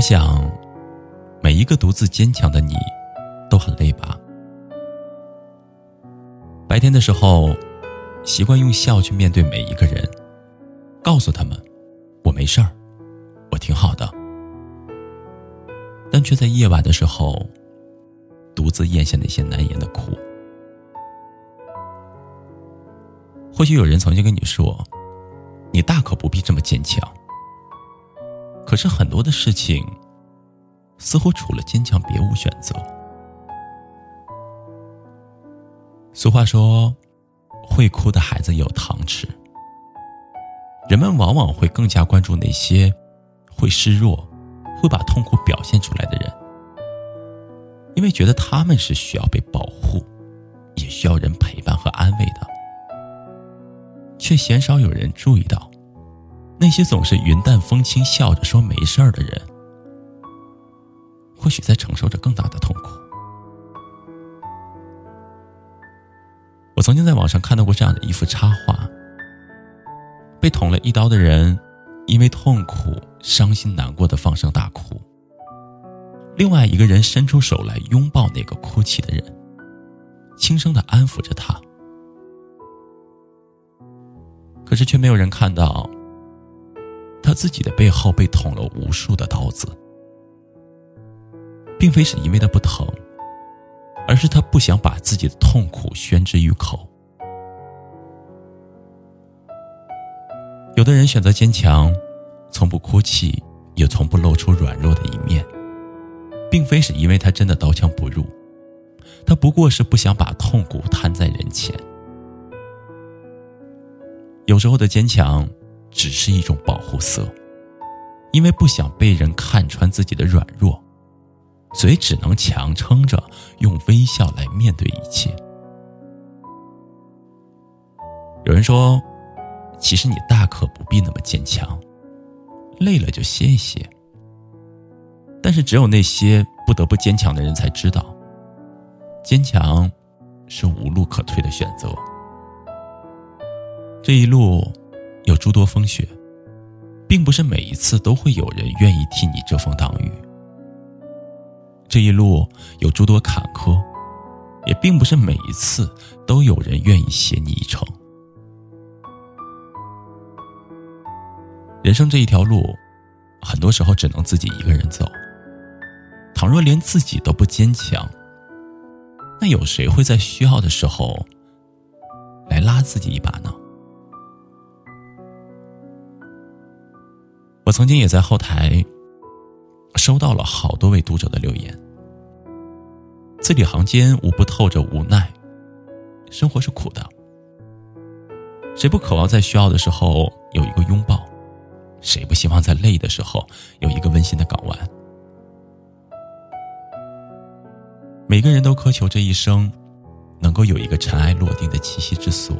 我想，每一个独自坚强的你，都很累吧？白天的时候，习惯用笑去面对每一个人，告诉他们我没事儿，我挺好的。但却在夜晚的时候，独自咽下那些难言的苦。或许有人曾经跟你说，你大可不必这么坚强。可是很多的事情，似乎除了坚强别无选择。俗话说：“会哭的孩子有糖吃。”人们往往会更加关注那些会示弱、会把痛苦表现出来的人，因为觉得他们是需要被保护，也需要人陪伴和安慰的，却鲜少有人注意到。那些总是云淡风轻、笑着说没事儿的人，或许在承受着更大的痛苦。我曾经在网上看到过这样的一幅插画：被捅了一刀的人，因为痛苦、伤心、难过的放声大哭；另外一个人伸出手来拥抱那个哭泣的人，轻声的安抚着他。可是却没有人看到。他自己的背后被捅了无数的刀子，并非是因为他不疼，而是他不想把自己的痛苦宣之于口。有的人选择坚强，从不哭泣，也从不露出软弱的一面，并非是因为他真的刀枪不入，他不过是不想把痛苦摊在人前。有时候的坚强。只是一种保护色，因为不想被人看穿自己的软弱，所以只能强撑着，用微笑来面对一切。有人说，其实你大可不必那么坚强，累了就歇一歇。但是，只有那些不得不坚强的人才知道，坚强是无路可退的选择。这一路。有诸多风雪，并不是每一次都会有人愿意替你遮风挡雨。这一路有诸多坎坷，也并不是每一次都有人愿意携你一程。人生这一条路，很多时候只能自己一个人走。倘若连自己都不坚强，那有谁会在需要的时候来拉自己一把呢？我曾经也在后台收到了好多位读者的留言，字里行间无不透着无奈。生活是苦的，谁不渴望在需要的时候有一个拥抱？谁不希望在累的时候有一个温馨的港湾？每个人都渴求这一生能够有一个尘埃落定的栖息之所，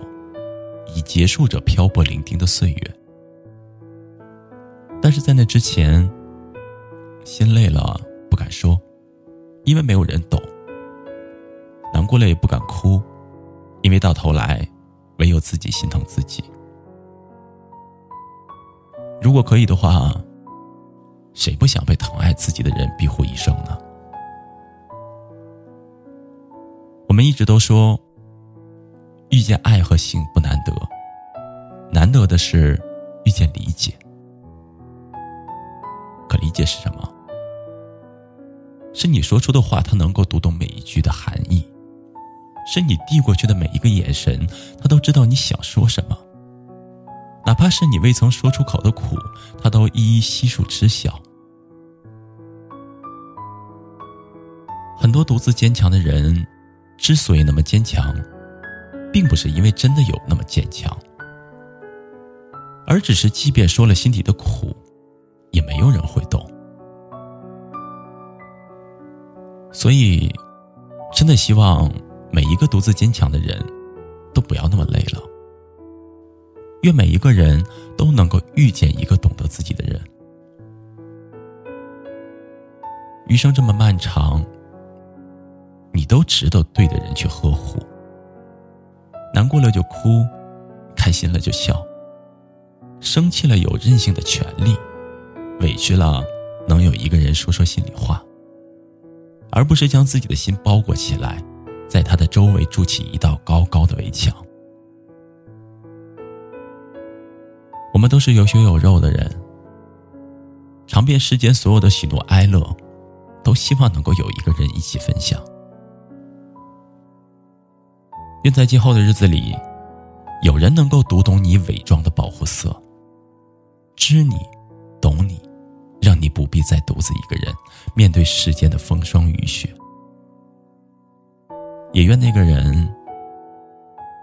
以结束这漂泊伶仃的岁月。但是在那之前，心累了不敢说，因为没有人懂；难过了也不敢哭，因为到头来，唯有自己心疼自己。如果可以的话，谁不想被疼爱自己的人庇护一生呢？我们一直都说，遇见爱和性不难得，难得的是遇见理解。理解是什么？是你说出的话，他能够读懂每一句的含义；是你递过去的每一个眼神，他都知道你想说什么。哪怕是你未曾说出口的苦，他都一一悉数知晓。很多独自坚强的人，之所以那么坚强，并不是因为真的有那么坚强，而只是即便说了心底的苦，也没有人会所以，真的希望每一个独自坚强的人，都不要那么累了。愿每一个人都能够遇见一个懂得自己的人。余生这么漫长，你都值得对的人去呵护。难过了就哭，开心了就笑。生气了有任性的权利，委屈了能有一个人说说心里话，而不是将自己的心包裹起来，在他的周围筑起一道高高的围墙。我们都是有血有肉的人，尝遍世间所有的喜怒哀乐，都希望能够有一个人一起分享。愿在今后的日子里，有人能够读懂你伪装的保护色，知你，懂你，让你不必再独自一个人面对世间的风霜雨雪。也愿那个人，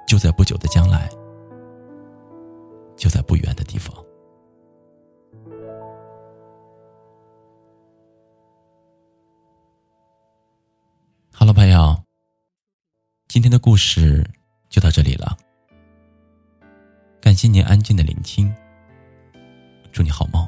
就在不久的将来，就在不远的地方。哈喽，朋友。今天的故事就到这里了，感谢您安静的聆听，祝你好梦，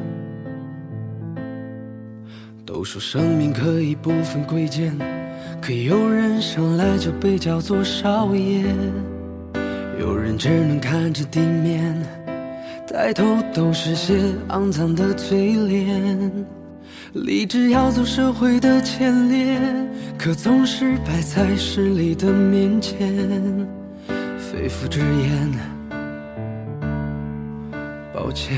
都说生命可以不分贵贱，可有人生来就被叫做少爷，有人只能看着地面。抬头都是些肮脏的嘴脸，立志要走社会的前列，可总是摆在势力的面前，肺腑之言，抱歉。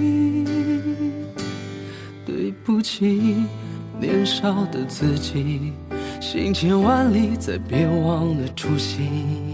不起，年少的自己，行千万里，再别忘了初心。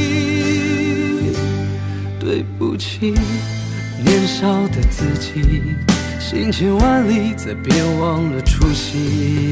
起，年少的自己，行千万里，再别忘了初心。